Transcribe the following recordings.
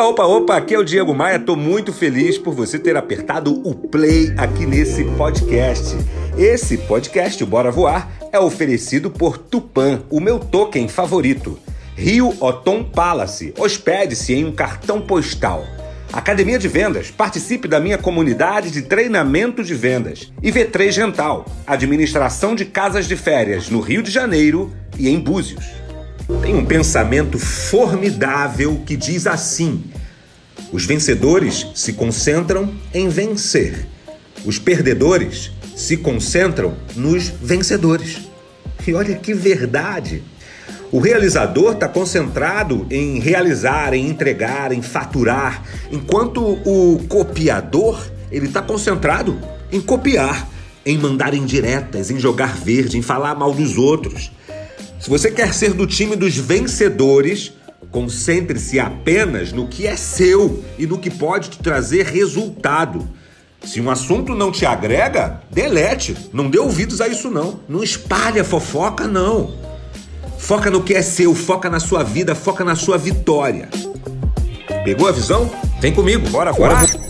Opa, opa, opa, aqui é o Diego Maia. Tô muito feliz por você ter apertado o play aqui nesse podcast. Esse podcast, o Bora Voar, é oferecido por Tupan, o meu token favorito. Rio Otom Palace. Hospede-se em um cartão postal. Academia de Vendas. Participe da minha comunidade de treinamento de vendas. E V3 Rental. Administração de casas de férias no Rio de Janeiro e em Búzios. Tem um pensamento formidável que diz assim: os vencedores se concentram em vencer, os perdedores se concentram nos vencedores. E olha que verdade! O realizador está concentrado em realizar, em entregar, em faturar, enquanto o copiador ele está concentrado em copiar, em mandar indiretas, em jogar verde, em falar mal dos outros. Se você quer ser do time dos vencedores, concentre-se apenas no que é seu e no que pode te trazer resultado. Se um assunto não te agrega, delete. Não dê ouvidos a isso não. Não espalhe a fofoca não. Foca no que é seu, foca na sua vida, foca na sua vitória. Pegou a visão? Vem comigo, bora, bora. bora.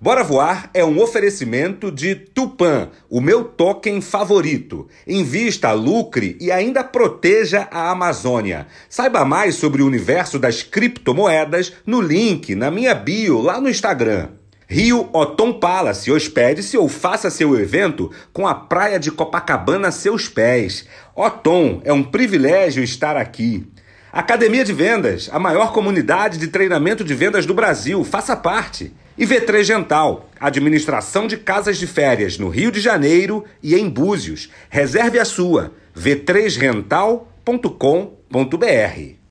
Bora Voar é um oferecimento de Tupan, o meu token favorito. Invista, lucre e ainda proteja a Amazônia. Saiba mais sobre o universo das criptomoedas no link na minha bio lá no Instagram. Rio Otom Palace, hospede-se ou faça seu evento com a praia de Copacabana a seus pés. Otom, é um privilégio estar aqui. Academia de Vendas, a maior comunidade de treinamento de vendas do Brasil. Faça parte. E V3 Gental, administração de casas de férias no Rio de Janeiro e em Búzios. Reserve a sua. v3rental.com.br